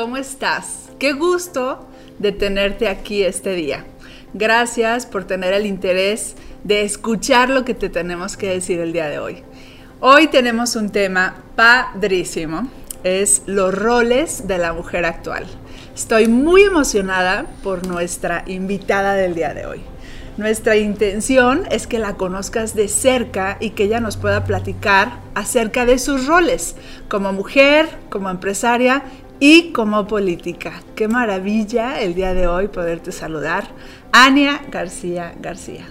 ¿cómo estás? Qué gusto de tenerte aquí este día. Gracias por tener el interés de escuchar lo que te tenemos que decir el día de hoy. Hoy tenemos un tema padrísimo, es los roles de la mujer actual. Estoy muy emocionada por nuestra invitada del día de hoy. Nuestra intención es que la conozcas de cerca y que ella nos pueda platicar acerca de sus roles como mujer, como empresaria y como política. Qué maravilla el día de hoy poderte saludar. Ania García García.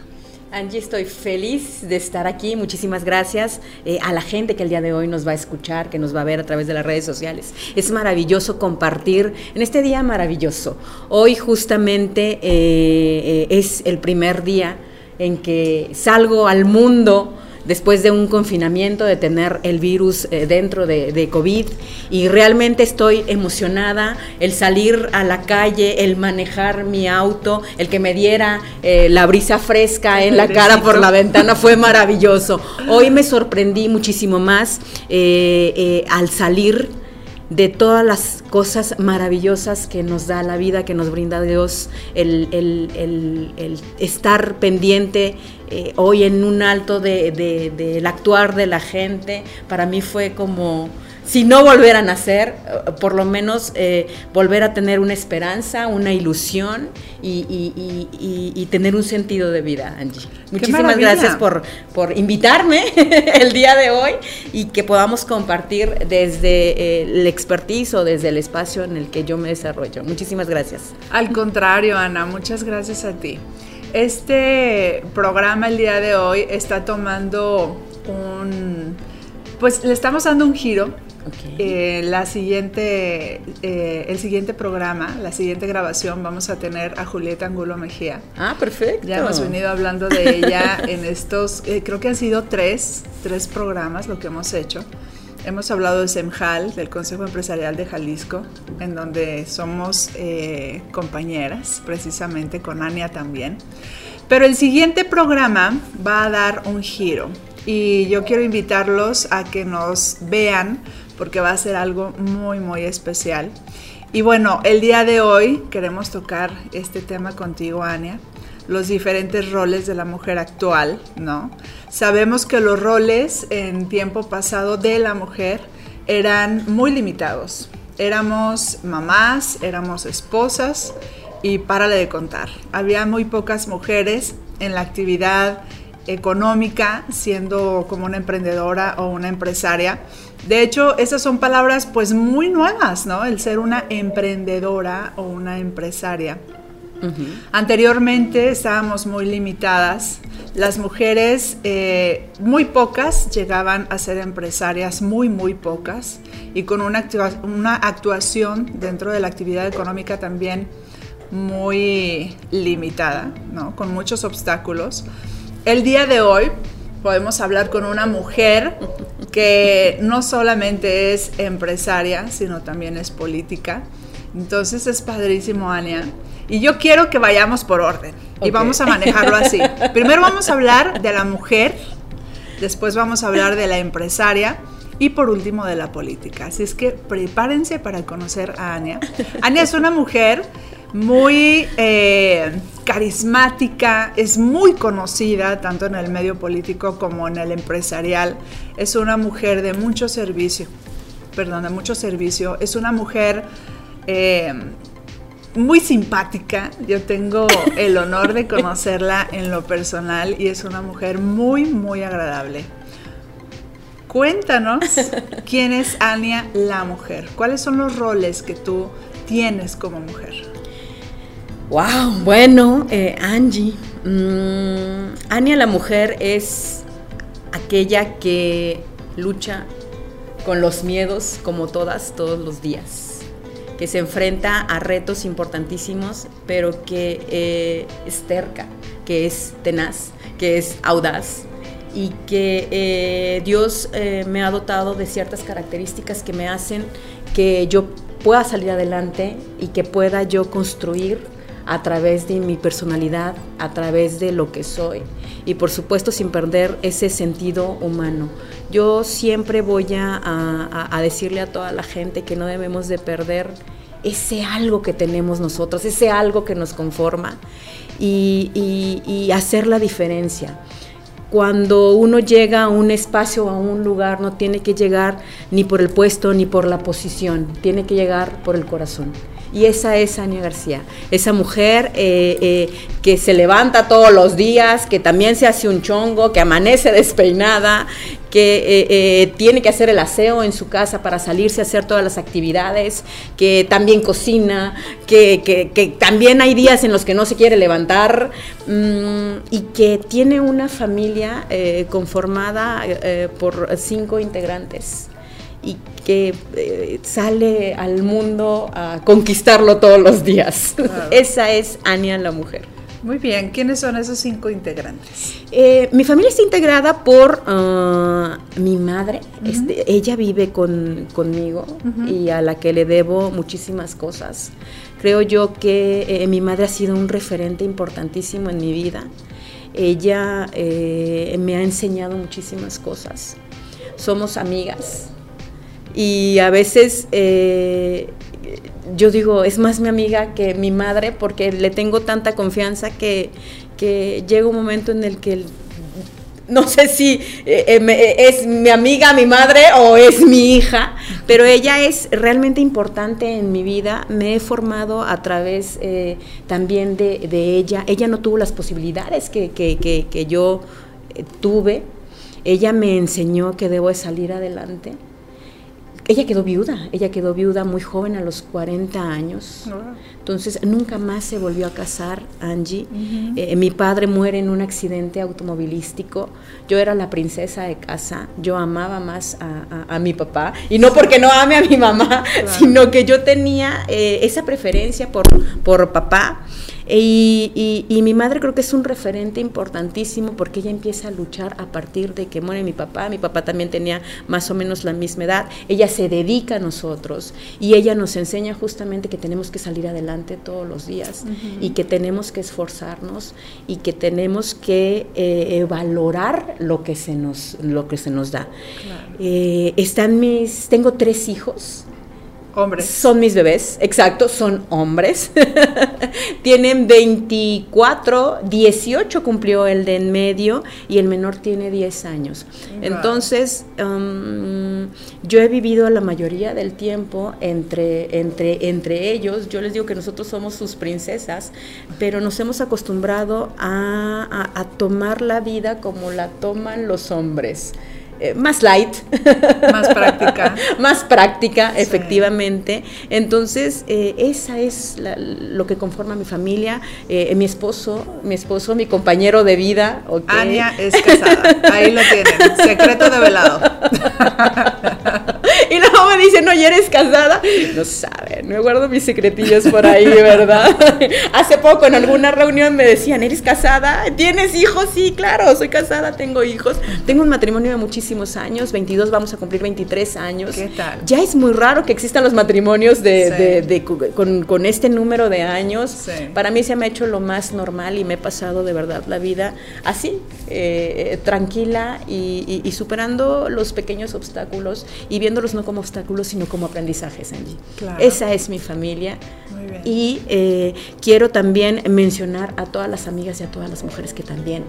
Angie, estoy feliz de estar aquí. Muchísimas gracias eh, a la gente que el día de hoy nos va a escuchar, que nos va a ver a través de las redes sociales. Es maravilloso compartir en este día maravilloso. Hoy justamente eh, eh, es el primer día en que salgo al mundo después de un confinamiento, de tener el virus eh, dentro de, COVID y realmente estoy emocionada, el salir a la calle, el manejar mi auto, el que me diera eh, la brisa fresca en la cara por la ventana fue maravilloso. Hoy me sorprendí muchísimo más eh, al salir de todas las cosas maravillosas que nos da la vida, que nos brinda Dios, el, estar pendiente eh, hoy en un alto del de, actuar de la gente, para mí fue como si no volver a nacer, eh, por lo menos eh, volver a tener una esperanza, una ilusión y, tener un sentido de vida, Angie. Muchísimas gracias por, por invitarme el día de hoy y que podamos compartir desde eh, el expertise o desde el espacio en el que yo me desarrollo. Muchísimas gracias. Al contrario, Ana, muchas gracias a ti. Este programa el día de hoy está tomando un... Pues le estamos dando un giro eh, la siguiente, eh, el siguiente programa, la siguiente grabación, vamos a tener a Julieta Angulo Mejía. Ah, perfecto. Ya hemos venido hablando de ella en estos, eh, creo que han sido tres, tres programas lo que hemos hecho. Hemos hablado de SEMJAL, del Consejo Empresarial de Jalisco, en donde somos compañeras, precisamente con Ania también. Pero el siguiente programa va a dar un giro y yo quiero invitarlos a que nos vean porque va a ser algo muy, muy especial. Y bueno, el día de hoy queremos tocar este tema contigo, Ania, los diferentes roles de la mujer actual, ¿no? Sabemos que los roles en tiempo pasado de la mujer eran muy limitados. Éramos mamás, éramos esposas y párale de contar. Había muy pocas mujeres en la actividad económica, siendo como una emprendedora o una empresaria. De hecho, esas son palabras pues muy nuevas, ¿no? El ser una emprendedora o una empresaria. Anteriormente estábamos muy limitadas. Las mujeres, eh, muy pocas, llegaban a ser empresarias, muy, muy pocas, y con una, una actuación dentro de la actividad económica también muy limitada, ¿no? Con muchos obstáculos. El día de hoy podemos hablar con una mujer que no solamente es empresaria, sino también es política. Entonces es padrísimo, Ania. Y yo quiero que vayamos por orden y vamos a manejarlo así. Primero vamos a hablar de la mujer, después vamos a hablar de la empresaria y por último de la política. Así es que prepárense para conocer a Ania. Ania es una mujer muy eh, carismática, es muy conocida tanto en el medio político como en el empresarial. Es una mujer de mucho servicio, perdón, de mucho servicio. Es una mujer eh, muy simpática. Yo tengo el honor de conocerla en lo personal y es una mujer muy, muy agradable. Cuéntanos quién es Ania la mujer. ¿Cuáles son los roles que tú tienes como mujer? Wow, bueno, eh, Angie. Mm, Ania la mujer es aquella que lucha con los miedos como todas, todos los días, que se enfrenta a retos importantísimos, pero que eh, es terca, que es tenaz, que es audaz y que eh, Dios me ha dotado de ciertas características que me hacen que yo pueda salir adelante y que pueda yo construir a través de mi personalidad, a través de lo que soy y por supuesto sin perder ese sentido humano. Yo siempre voy a, decirle a toda la gente que no debemos de perder ese algo que tenemos nosotros, ese algo que nos conforma y, y hacer la diferencia cuando uno llega a un espacio o a un lugar, no tiene que llegar ni por el puesto ni por la posición, tiene que llegar por el corazón. Y esa es Ania García, esa mujer eh, eh, que se levanta todos los días, que también se hace un chongo, que amanece despeinada, que eh, tiene que hacer el aseo en su casa para salirse a hacer todas las actividades, que también cocina, que, también hay días en los que no se quiere levantar mm, y que tiene una familia conformada por cinco integrantes y que eh, sale al mundo a conquistarlo todos los días. Esa es Ania la mujer. Muy bien, ¿quiénes son esos cinco integrantes? Eh, mi familia está integrada por ah, mi madre, este, ella vive conmigo y a la que le debo muchísimas cosas. Creo yo que eh, mi madre ha sido un referente importantísimo en mi vida. Ella me ha enseñado muchísimas cosas. Somos amigas, y a veces eh, yo digo, es más mi amiga que mi madre porque le tengo tanta confianza que, llega un momento en el que no sé si eh, eh, es mi amiga, mi madre o es mi hija, pero ella es realmente importante en mi vida. Me he formado a través también de, ella. Ella no tuvo las posibilidades que, que yo tuve. Ella me enseñó que debo de salir adelante ella quedó viuda, ella quedó viuda muy joven, a los 40 años. Entonces nunca más se volvió a casar, Angie. Eh, mi padre muere en un accidente automovilístico. Yo era la princesa de casa. Yo amaba más a, mi papá. Y no porque no ame a mi mamá, sino que yo tenía eh, esa preferencia por, por papá. Y, mi madre creo que es un referente importantísimo porque ella empieza a luchar a partir de que muere mi papá. Mi papá también tenía más o menos la misma edad. Ella se dedica a nosotros y ella nos enseña justamente que tenemos que salir adelante todos los días y que tenemos que esforzarnos y que tenemos que eh, valorar lo que se nos, lo que se nos da. Eh, están mis, tengo tres hijos. Hombres. Son mis bebés, exacto, son hombres. Tienen 24, 18 cumplió el de en medio y el menor tiene 10 años. Entonces, um, yo he vivido la mayoría del tiempo entre, entre, entre ellos. Yo les digo que nosotros somos sus princesas, pero nos hemos acostumbrado a, a tomar la vida como la toman los hombres. Eh, más light. Más práctica. más práctica, efectivamente. Entonces, eh, esa es lo que conforma mi familia. Eh, mi esposo, mi esposo, mi compañero de vida. Ania es casada. Ahí lo tienen. Secreto de velado. y no, ¿y eres casada? No saben, me guardo mis secretillos por ahí, ¿verdad? Hace poco en alguna reunión me decían, ¿eres casada? ¿Tienes hijos? Sí, claro, soy casada, tengo hijos. Tengo un matrimonio de muchísimos años, 22, vamos a cumplir 23 años. ¿Qué tal? Ya es muy raro que existan los matrimonios de, con, este número de años. Para mí se me ha hecho lo más normal y me he pasado de verdad la vida así, eh, tranquila y, y superando los pequeños obstáculos y viéndolos no como obstáculos, sino como aprendizajes, Angie. Esa es mi familia. Y eh, quiero también mencionar a todas las amigas y a todas las mujeres que también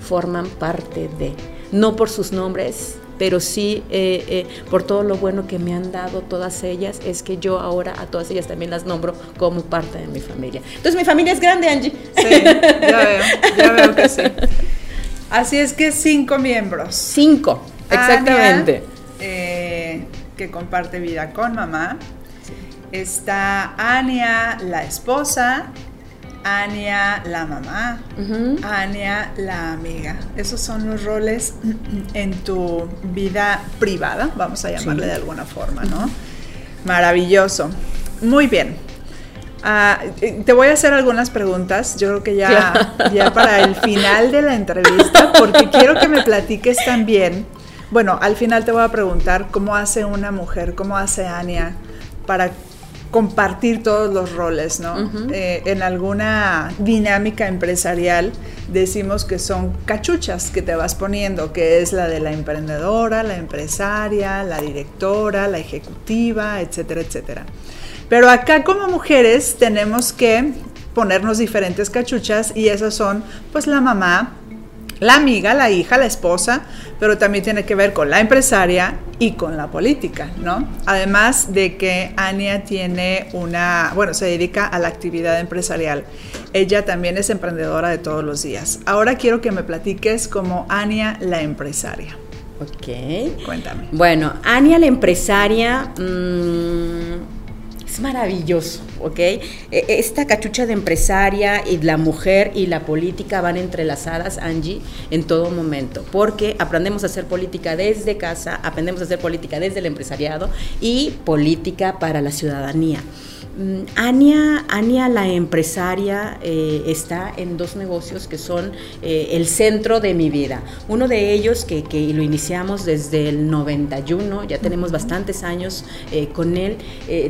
forman parte de, no por sus nombres, pero sí eh, eh, por todo lo bueno que me han dado todas ellas, es que yo ahora a todas ellas también las nombro como parte de mi familia. Entonces mi familia es grande, Angie. Sí, ya veo, ya veo que sí. Así es que cinco miembros. Cinco, exactamente que comparte vida con mamá. Está Ania, la esposa, Ania, la mamá, Ania, la amiga. Esos son los roles en tu vida privada, vamos a llamarle de alguna forma, ¿no? Maravilloso. Muy bien. Ah, eh, te voy a hacer algunas preguntas, yo creo que ya, ya para el final de la entrevista, porque quiero que me platiques también bueno, al final te voy a preguntar cómo hace una mujer, cómo hace Ania para compartir todos los roles, ¿no? Eh, en alguna dinámica empresarial decimos que son cachuchas que te vas poniendo, que es la de la emprendedora, la empresaria, la directora, la ejecutiva, etcétera, etcétera. Pero acá como mujeres tenemos que ponernos diferentes cachuchas y esas son pues la mamá, la amiga, la hija, la esposa, pero también tiene que ver con la empresaria y con la política, ¿no? Además de que Ania tiene una, bueno, se dedica a la actividad empresarial. Ella también es emprendedora de todos los días. Ahora quiero que me platiques como Ania la empresaria. Ok. Cuéntame. Bueno, Ania la empresaria... Mmm maravilloso, ¿ok? E, esta cachucha de empresaria y la mujer y la política van entrelazadas, Angie, en todo momento, porque aprendemos a hacer política desde casa, aprendemos a hacer política desde el empresariado y política para la ciudadanía. Mm, Ania, Ania, la empresaria, eh, está en dos negocios que son eh, el centro de mi vida. Uno de ellos, que, lo iniciamos desde el 91, ya tenemos bastantes años eh, con él,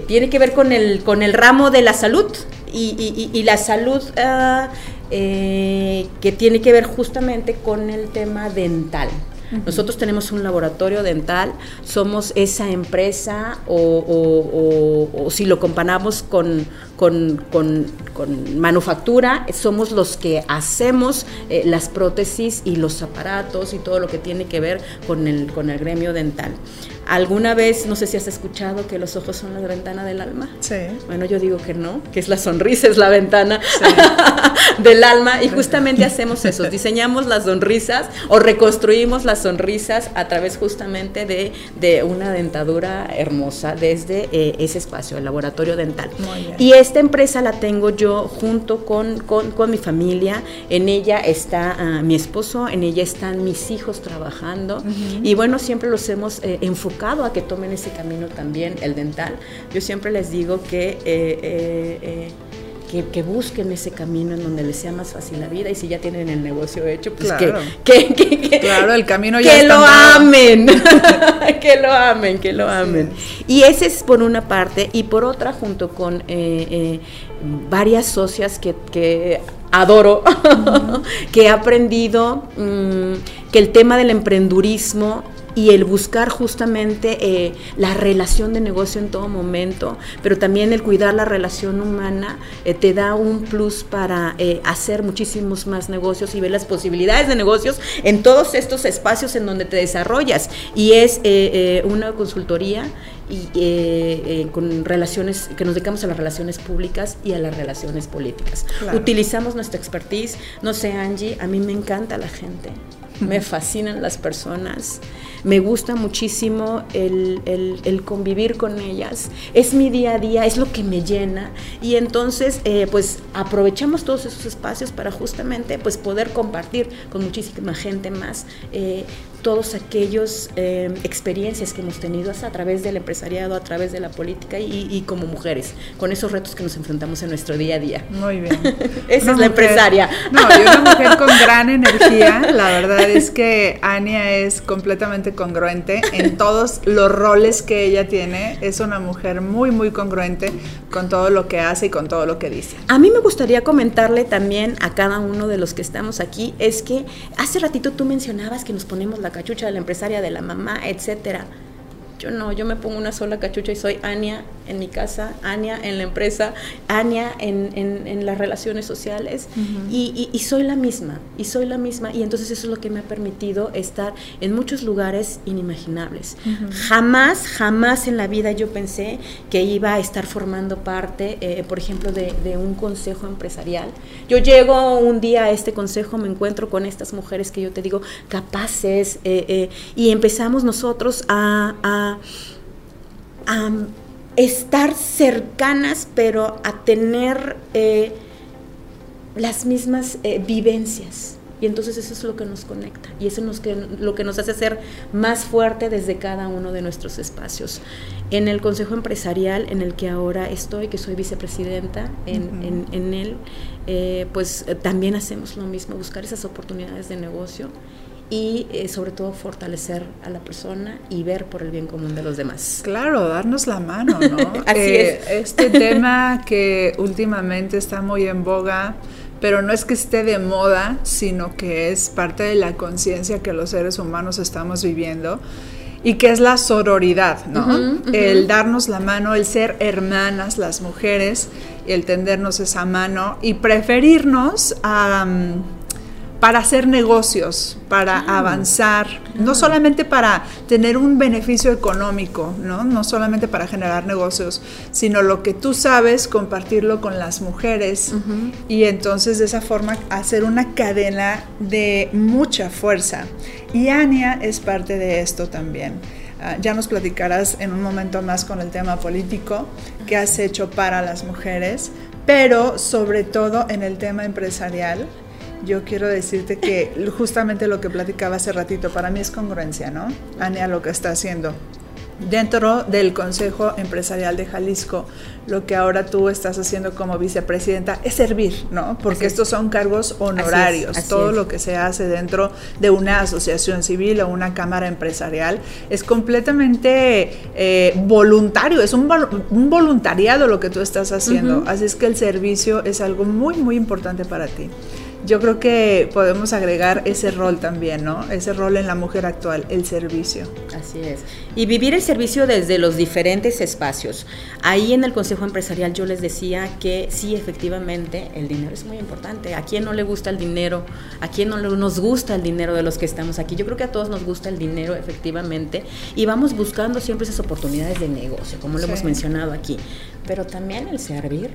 tiene que ver con el, con el ramo de la salud y, la salud ah, que tiene que ver justamente con el tema dental. Nosotros tenemos un laboratorio dental, somos esa empresa o, si lo comparamos con, con, manufactura, somos los que hacemos eh, las prótesis y los aparatos y todo lo que tiene que ver con el, con el gremio dental. ¿Alguna vez, no sé si has escuchado que los ojos son la ventana del alma? Sí. Bueno, yo digo que no, que es la sonrisa, es la ventana del alma y justamente hacemos eso, diseñamos las sonrisas o reconstruimos las sonrisas a través justamente de, de una dentadura hermosa desde eh, ese espacio, el laboratorio dental. Y esta empresa la tengo yo junto con, con, mi familia, en ella está ah, mi esposo, en ella están mis hijos trabajando. Y bueno, siempre los hemos eh, enfocado a que tomen ese camino también, el dental. Yo siempre les digo que... Eh, eh, eh, que, busquen ese camino en donde les sea más fácil la vida y si ya tienen el negocio hecho, pues que, que, claro, el camino ya que lo amen, que lo amen, que lo amen. Y ese es por una parte y por otra junto con varias socias que, adoro, que he aprendido mm, que el tema del emprendurismo y el buscar justamente eh, la relación de negocio en todo momento, pero también el cuidar la relación humana eh, te da un plus para eh, hacer muchísimos más negocios y ver las posibilidades de negocios en todos estos espacios en donde te desarrollas. Y es una consultoría y con relaciones que nos dedicamos a las relaciones públicas y a las relaciones políticas. Utilizamos nuestra expertise, no sé Angie, a mí me encanta la gente, me fascinan las personas. Me gusta muchísimo el, convivir con ellas, es mi día a día, es lo que me llena. Y entonces eh, pues aprovechamos todos esos espacios para justamente pues poder compartir con muchísima gente más eh, todos aquellos eh, experiencias que hemos tenido a través del empresariado, a través de la política y, como mujeres, con esos retos que nos enfrentamos en nuestro día a día. Muy bien. Esa es la empresaria. No, y una mujer con gran energía. La verdad es que Ania es completamente congruente en todos los roles que ella tiene. Es una mujer muy, muy congruente con todo lo que hace y con todo lo que dice. A mí me gustaría comentarle también a cada uno de los que estamos aquí, es que hace ratito tú mencionabas que nos ponemos la cachucha de la empresaria, de la mamá, etcétera. Yo no, yo me pongo una sola cachucha y soy Ania en mi casa, Ania en la empresa, Ania en, en, las relaciones sociales y, y, soy la misma, y soy la misma y entonces eso es lo que me ha permitido estar en muchos lugares inimaginables. Jamás, jamás en la vida yo pensé que iba a estar formando parte, eh, por ejemplo, de, de, un consejo empresarial. Yo llego un día a este consejo, me encuentro con estas mujeres que yo te digo capaces eh, eh, y empezamos nosotros a, a estar cercanas, pero a tener eh, las mismas eh, vivencias. Y entonces eso es lo que nos conecta y eso es lo que nos hace ser más fuerte desde cada uno de nuestros espacios. En el Consejo Empresarial en el que ahora estoy, que soy vicepresidenta en, en, él, eh, pues también hacemos lo mismo, buscar esas oportunidades de negocio y eh, sobre todo fortalecer a la persona y ver por el bien común de los demás. Claro, darnos la mano, ¿no? Así eh, es. Este tema que últimamente está muy en boga, pero no es que esté de moda, sino que es parte de la conciencia que los seres humanos estamos viviendo y que es la sororidad, ¿no? El darnos la mano, el ser hermanas las mujeres, el tendernos esa mano y preferirnos a para hacer negocios, para ah. avanzar, no solamente para tener un beneficio económico, ¿no? no solamente para generar negocios, sino lo que tú sabes, compartirlo con las mujeres y entonces de esa forma hacer una cadena de mucha fuerza. Y Ania es parte de esto también. Ah, ya nos platicarás en un momento más con el tema político que has hecho para las mujeres, pero sobre todo en el tema empresarial yo quiero decirte que justamente lo que platicaba hace ratito, para mí es congruencia, ¿no? Ania lo que está haciendo. Dentro del Consejo Empresarial de Jalisco, lo que ahora tú estás haciendo como vicepresidenta es servir, ¿no? Porque estos son cargos honorarios. Todo lo que se hace dentro de una asociación civil o una cámara empresarial es completamente eh, voluntario, es un, voluntariado lo que tú estás haciendo. Así es que el servicio es algo muy, muy importante para ti yo creo que podemos agregar ese rol también, ¿no? Ese rol en la mujer actual, el servicio. Así es. Y vivir el servicio desde los diferentes espacios. Ahí en el Consejo Empresarial yo les decía que sí, efectivamente, el dinero es muy importante. ¿A quién no le gusta el dinero? ¿A quién no nos gusta el dinero de los que estamos aquí? Yo creo que a todos nos gusta el dinero, efectivamente, y vamos buscando siempre esas oportunidades de negocio, como lo hemos mencionado aquí. Pero también el servir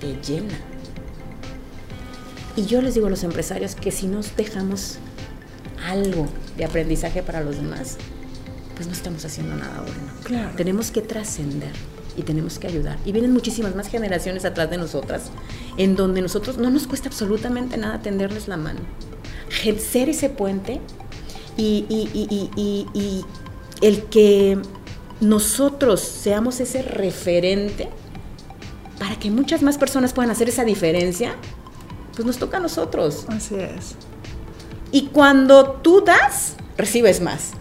te llena y yo les digo a los empresarios que si nos dejamos algo de aprendizaje para los demás, pues no estamos haciendo nada bueno. Claro. Tenemos que trascender y tenemos que ayudar. Y vienen muchísimas más generaciones atrás de nosotras, en donde nosotros no nos cuesta absolutamente nada tenderles la mano. Ser ese puente y, y el que nosotros seamos ese referente para que muchas más personas puedan hacer esa diferencia, pues nos toca a nosotros. Así es. Y cuando tú das, recibes más.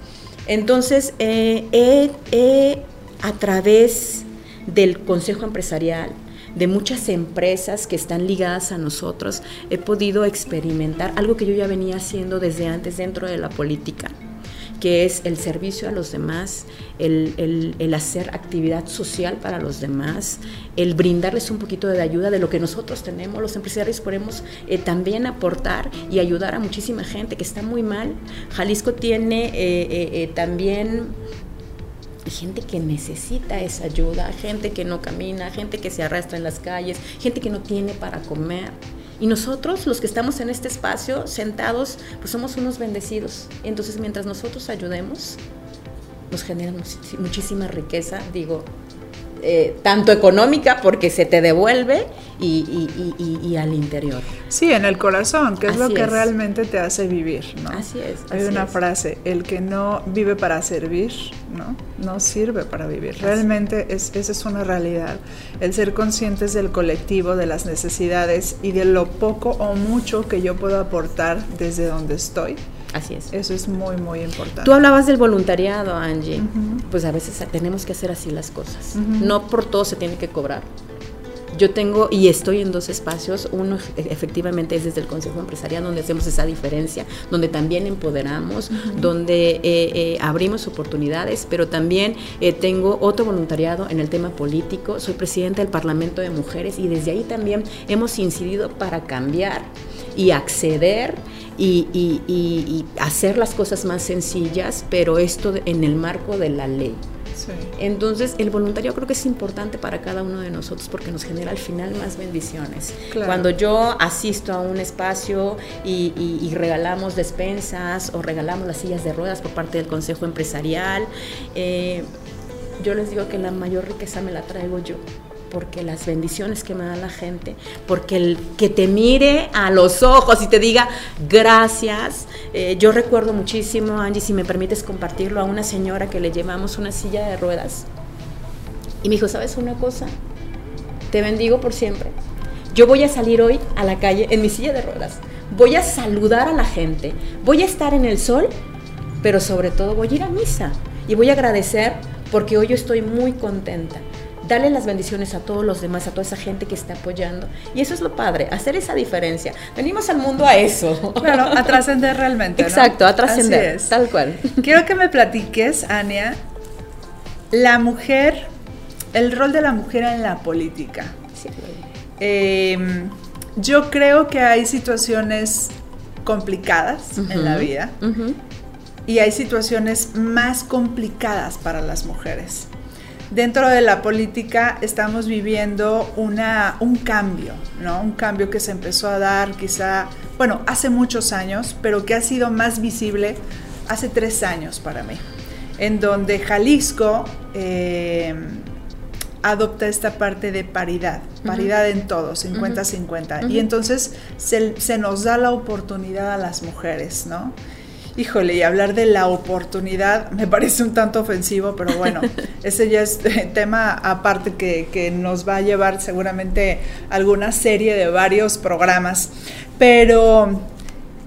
Entonces, eh, a través del Consejo Empresarial, de muchas empresas que están ligadas a nosotros, he podido experimentar algo que yo ya venía haciendo desde antes dentro de la política que es el servicio a los demás, el, hacer actividad social para los demás, el brindarles un poquito de ayuda de lo que nosotros tenemos. Los empresarios podemos eh, también aportar y ayudar a muchísima gente que está muy mal. Jalisco tiene eh, eh, también gente que necesita esa ayuda, gente que no camina, gente que se arrastra en las calles, gente que no tiene para comer. Y nosotros, los que estamos en este espacio, sentados, pues somos unos bendecidos. Entonces, mientras nosotros ayudemos, nos generan muchísima riqueza, digo, eh, tanto económica porque se te devuelve y, al interior. Sí, en el corazón, que es lo que realmente te hace vivir, ¿no? Así es. Hay una frase, el que no vive para servir, ¿no? No sirve para vivir. Realmente es, esa es una realidad. El ser conscientes del colectivo, de las necesidades y de lo poco o mucho que yo puedo aportar desde donde estoy Así es. Eso es muy, muy importante. Tú hablabas del voluntariado, Angie. Pues a veces tenemos que hacer así las cosas. No por todo se tiene que cobrar. Yo tengo y estoy en dos espacios. Uno e, efectivamente es desde el Consejo Empresarial, donde hacemos esa diferencia, donde también empoderamos, donde eh, eh, abrimos oportunidades, pero también eh, tengo otro voluntariado en el tema político. Soy presidenta del Parlamento de Mujeres y desde ahí también hemos incidido para cambiar y acceder y, hacer las cosas más sencillas, pero esto en el marco de la ley. Entonces, el voluntario creo que es importante para cada uno de nosotros porque nos genera al final más bendiciones. Cuando yo asisto a un espacio y, regalamos despensas o regalamos las sillas de ruedas por parte del Consejo Empresarial, eh, yo les digo que la mayor riqueza me la traigo yo porque las bendiciones que me da la gente, porque el que te mire a los ojos y te diga gracias. Eh, yo recuerdo muchísimo, Angie, si me permites compartirlo, a una señora que le llevamos una silla de ruedas. Y me dijo, ¿sabes una cosa? Te bendigo por siempre. Yo voy a salir hoy a la calle en mi silla de ruedas. Voy a saludar a la gente. Voy a estar en el sol, pero sobre todo voy a ir a misa. Y voy a agradecer porque hoy yo estoy muy contenta darle las bendiciones a todos los demás, a toda esa gente que está apoyando. Y eso es lo padre, hacer esa diferencia. Venimos al mundo a eso. Claro, a trascender realmente. Exacto, a trascender, tal cual. Quiero que me platiques, Ania, la mujer, el rol de la mujer en la política. Em, yo creo que hay situaciones complicadas en la vida y hay situaciones más complicadas para las mujeres. Dentro de la política estamos viviendo una, un cambio, ¿no? Un cambio que se empezó a dar quizá, bueno, hace muchos años, pero que ha sido más visible hace tres años para mí, en donde Jalisco eh, adopta esta parte de paridad, paridad en todo, 50-50. Y entonces se, se, nos da la oportunidad a las mujeres, ¿no? Híjole, y hablar de la oportunidad me parece un tanto ofensivo, pero bueno, ese ya es tema aparte que, que nos va a llevar seguramente alguna serie de varios programas. Pero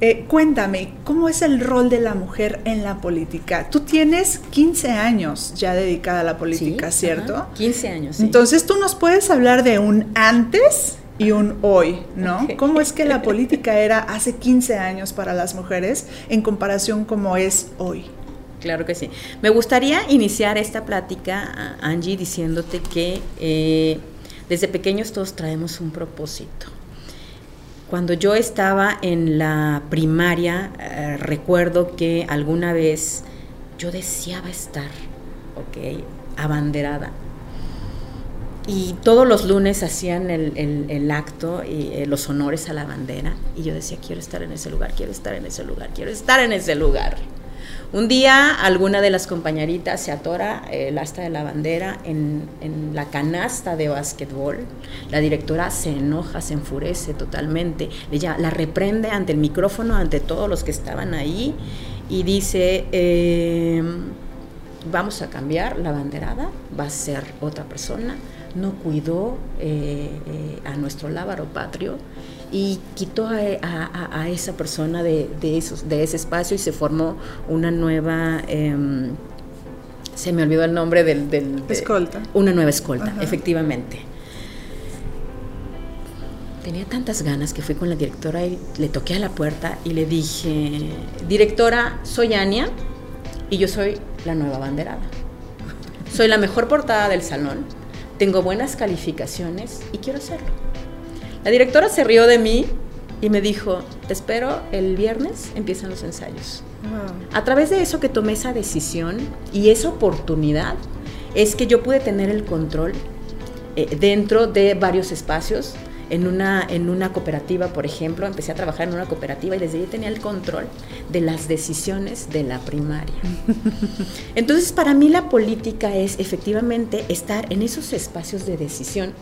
eh, cuéntame, ¿cómo es el rol de la mujer en la política? Tú tienes 15 años ya dedicada a la política, ¿cierto? 15 años. Sí. Entonces tú nos puedes hablar de un antes y un hoy, ¿no? ¿Cómo es que la política era hace 15 años para las mujeres en comparación como es hoy? Claro que sí. Me gustaría iniciar esta plática, Angie, diciéndote que eh, desde pequeños todos traemos un propósito. Cuando yo estaba en la primaria, eh, recuerdo que alguna vez yo deseaba estar, ¿ok? Abanderada y todos los lunes hacían el, acto y eh, los honores a la bandera. Y yo decía, quiero estar en ese lugar, quiero estar en ese lugar, quiero estar en ese lugar. Un día alguna de las compañeritas se atora el asta de la bandera en, la canasta de básquetbol. La directora se enoja, se enfurece totalmente. Ella la reprende ante el micrófono, ante todos los que estaban ahí y dice, eh, vamos a cambiar la banderada, va a ser otra persona no cuidó eh, eh, a nuestro lábaro patrio y quitó a, esa persona de, esos, de ese espacio y se formó una nueva... Em, se me olvidó el nombre del... escolta. Una nueva escolta, efectivamente. Tenía tantas ganas que fui con la directora y le toqué a la puerta y le dije, directora, soy Ania y yo soy la nueva banderada. Soy la mejor portada del salón tengo buenas calificaciones y quiero hacerlo. La directora se rió de mí y me dijo, te espero el viernes, empiezan los ensayos. A través de eso que tomé esa decisión y esa oportunidad, es que yo pude tener el control eh, dentro de varios espacios en una, en una cooperativa, por ejemplo, empecé a trabajar en una cooperativa y desde ahí tenía el control de las decisiones de la primaria. Entonces, para mí la política es efectivamente estar en esos espacios de decisión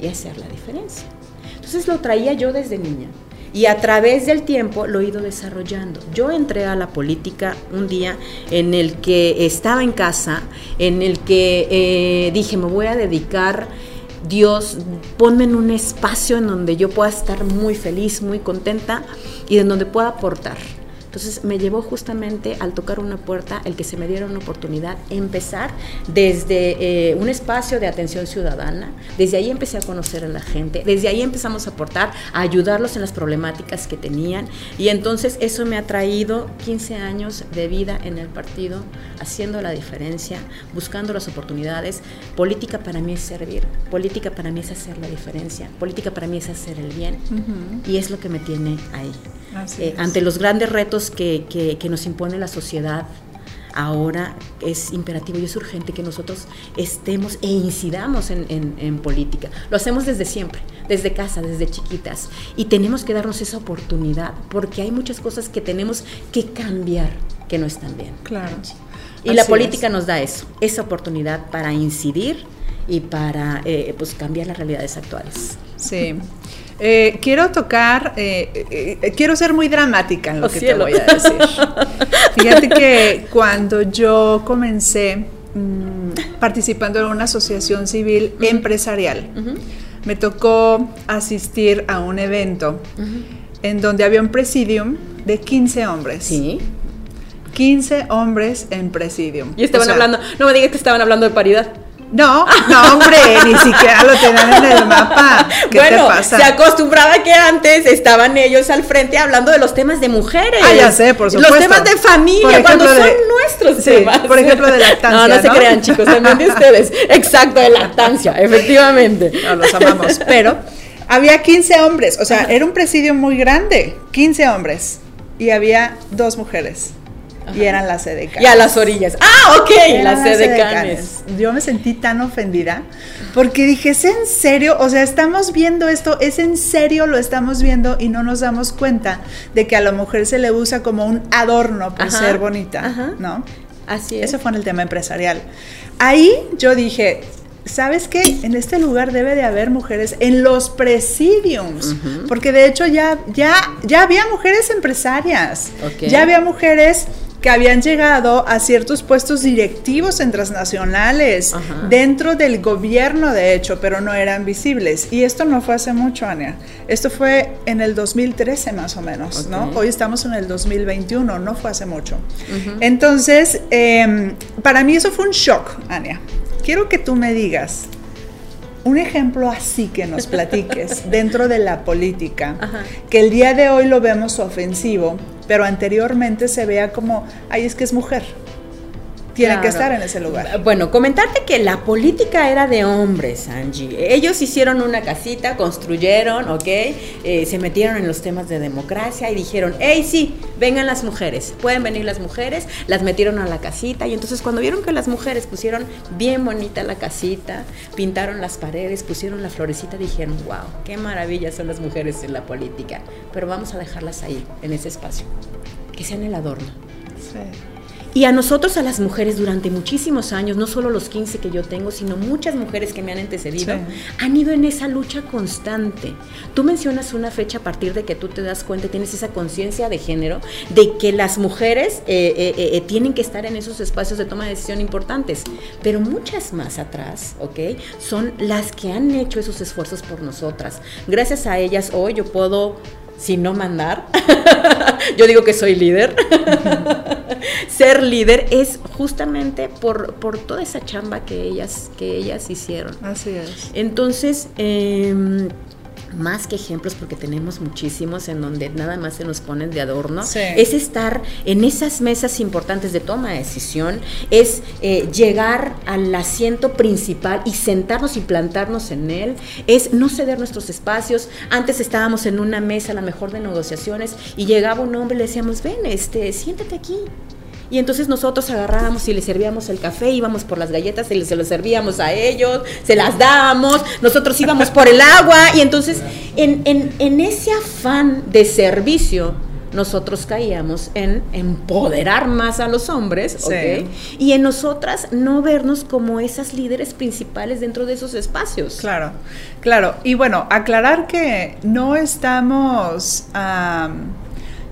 y hacer la diferencia. Entonces lo traía yo desde niña. Y a través del tiempo lo he ido desarrollando. Yo entré a la política un día en el que estaba en casa, en el que eh, dije, me voy a dedicar Dios, ponme en un espacio en donde yo pueda estar muy feliz, muy contenta y en donde pueda aportar. Entonces me llevó justamente al tocar una puerta el que se me diera una oportunidad, empezar desde eh, un espacio de atención ciudadana, desde ahí empecé a conocer a la gente, desde ahí empezamos a aportar, a ayudarlos en las problemáticas que tenían. Y entonces eso me ha traído 15 años de vida en el partido, haciendo la diferencia, buscando las oportunidades. Política para mí es servir, política para mí es hacer la diferencia, política para mí es hacer el bien. Y es lo que me tiene ahí. Eh, ante los grandes retos que, que, nos impone la sociedad ahora es imperativo y es urgente que nosotros estemos e incidamos en, en, política. Lo hacemos desde siempre, desde casa, desde chiquitas. Y tenemos que darnos esa oportunidad porque hay muchas cosas que tenemos que cambiar que no están bien. Claro. Y la política nos da eso, esa oportunidad para incidir y para eh, pues cambiar las realidades actuales. Sí. Eh, quiero tocar, eh, eh, quiero ser muy dramática en lo oh, que te voy a decir. Fíjate que cuando yo comencé mm, participando en una asociación civil empresarial, me tocó asistir a un evento en donde había un presidium de 15 hombres. Sí. 15 hombres en presidium. Y estaban hablando, no me digas que estaban hablando de paridad. No, no, hombre, ni siquiera lo tenían en el mapa. ¿Qué bueno, te pasa? se acostumbraba que antes estaban ellos al frente hablando de los temas de mujeres. Ah, ya sé, por supuesto. Los temas de familia, cuando son de- nuestros sí, temas. por ejemplo, de lactancia, No, no se ¿no? crean, chicos, también de ustedes. Exacto, de lactancia, efectivamente. No, los amamos. Pero había 15 hombres, o sea, era un presidio muy grande, 15 hombres. Y había dos mujeres. Y eran las edecanes. Y a las orillas. Ah, ok, Eran las edecanes. Yo me sentí tan ofendida porque dije, ¿es en serio? O sea, estamos viendo esto, ¿es en serio lo estamos viendo y no nos damos cuenta de que a la mujer se le usa como un adorno por Ajá, ser bonita, ajá. ¿no? Así es. Eso fue en el tema empresarial. Ahí yo dije, ¿sabes qué? En este lugar debe de haber mujeres en los presidiums, porque de hecho ya, ya, ya había mujeres empresarias, ya había mujeres que habían llegado a ciertos puestos directivos en transnacionales, Ajá. dentro del gobierno de hecho, pero no eran visibles. Y esto no fue hace mucho, Ania. Esto fue en el 2013 más o menos, ¿no? Hoy estamos en el 2021, no fue hace mucho. Entonces, em, para mí eso fue un shock, Ania. Quiero que tú me digas un ejemplo así que nos platiques dentro de la política, Ajá. que el día de hoy lo vemos ofensivo, pero anteriormente se vea como, ay, es que es mujer. Tiene que estar en ese lugar. Bueno, comentarte que la política era de hombres, Angie. Ellos hicieron una casita, construyeron, ¿ok? Eh, se metieron en los temas de democracia y dijeron, hey, sí, vengan las mujeres, pueden venir las mujeres, las metieron a la casita y entonces cuando vieron que las mujeres pusieron bien bonita la casita, pintaron las paredes, pusieron la florecita, dijeron, wow, qué maravilla son las mujeres en la política, pero vamos a dejarlas ahí, en ese espacio, que sean el adorno. Y a nosotros, a las mujeres, durante muchísimos años, no solo los 15 que yo tengo, sino muchas mujeres que me han antecedido, Sí. han ido en esa lucha constante. Tú mencionas una fecha a partir de que tú te das cuenta, tienes esa conciencia de género, de que las mujeres eh, eh, eh, eh, tienen que estar en esos espacios de toma de decisión importantes. Pero muchas más atrás, ¿ok? Son las que han hecho esos esfuerzos por nosotras. Gracias a ellas, hoy yo puedo, si no mandar, yo digo que soy líder. Ser líder es justamente por, por toda esa chamba que ellas, que ellas hicieron. Así es. Entonces, em, más que ejemplos, porque tenemos muchísimos en donde nada más se nos ponen de adorno, Sí. es estar en esas mesas importantes de toma de decisión, es eh, llegar al asiento principal y sentarnos y plantarnos en él, es no ceder nuestros espacios. Antes estábamos en una mesa, a la mejor de negociaciones, y llegaba un hombre y le decíamos, ven, este, siéntate aquí. Y entonces nosotros agarrábamos y le servíamos el café, íbamos por las galletas y se lo servíamos a ellos, se las dábamos, nosotros íbamos por el agua y entonces en, en- en ese afán de servicio nosotros caíamos en empoderar más a los hombres, Sí. Y en nosotras no vernos como esas líderes principales dentro de esos espacios. Claro, claro. Y bueno, aclarar que no estamos, am,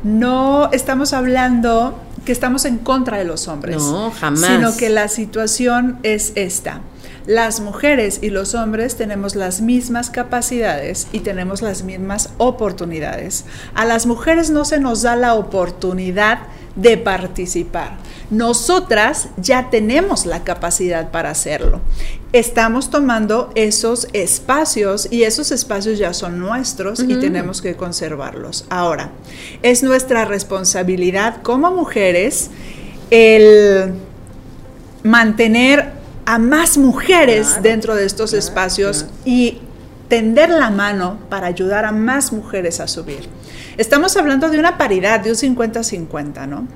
no estamos hablando que estamos en contra de los hombres. No, jamás. Sino que la situación es esta. Las mujeres y los hombres tenemos las mismas capacidades y tenemos las mismas oportunidades. A las mujeres no se nos da la oportunidad de participar. Nosotras ya tenemos la capacidad para hacerlo. Estamos tomando esos espacios y esos espacios ya son nuestros y tenemos que conservarlos. Ahora, es nuestra responsabilidad como mujeres el mantener a más mujeres Claro, dentro de estos claro, espacios claro. y tender la mano para ayudar a más mujeres a subir. Estamos hablando de una paridad, de un 50-50, ¿no?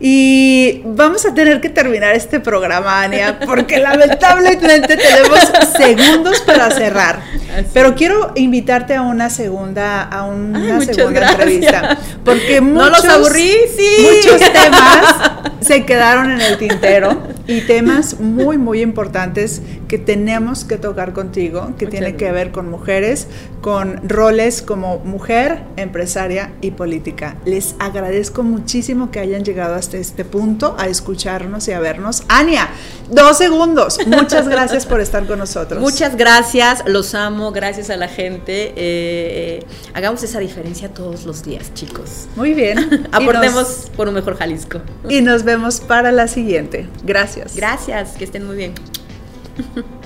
Y vamos a tener que terminar este programa, Ania, porque lamentablemente tenemos segundos para cerrar. Así. Pero quiero invitarte a una segunda, a una Ay, segunda gracias. entrevista, porque No los muchos- aburrí, sí. muchos temas se quedaron en el tintero y temas muy, muy importantes que tenemos que tocar contigo, que Muchas tiene que gracias. ver con mujeres, con roles como mujer, empresaria y política. Les agradezco muchísimo que hayan llegado hasta este punto a escucharnos y a vernos. Ania, dos segundos. Muchas gracias por estar con nosotros. Muchas gracias, los amo, gracias a la gente. Eh, eh, hagamos esa diferencia todos los días, chicos. Muy bien. Nos- Aportemos por un mejor Jalisco. y nos vemos para la siguiente. Gracias. Que estén muy bien.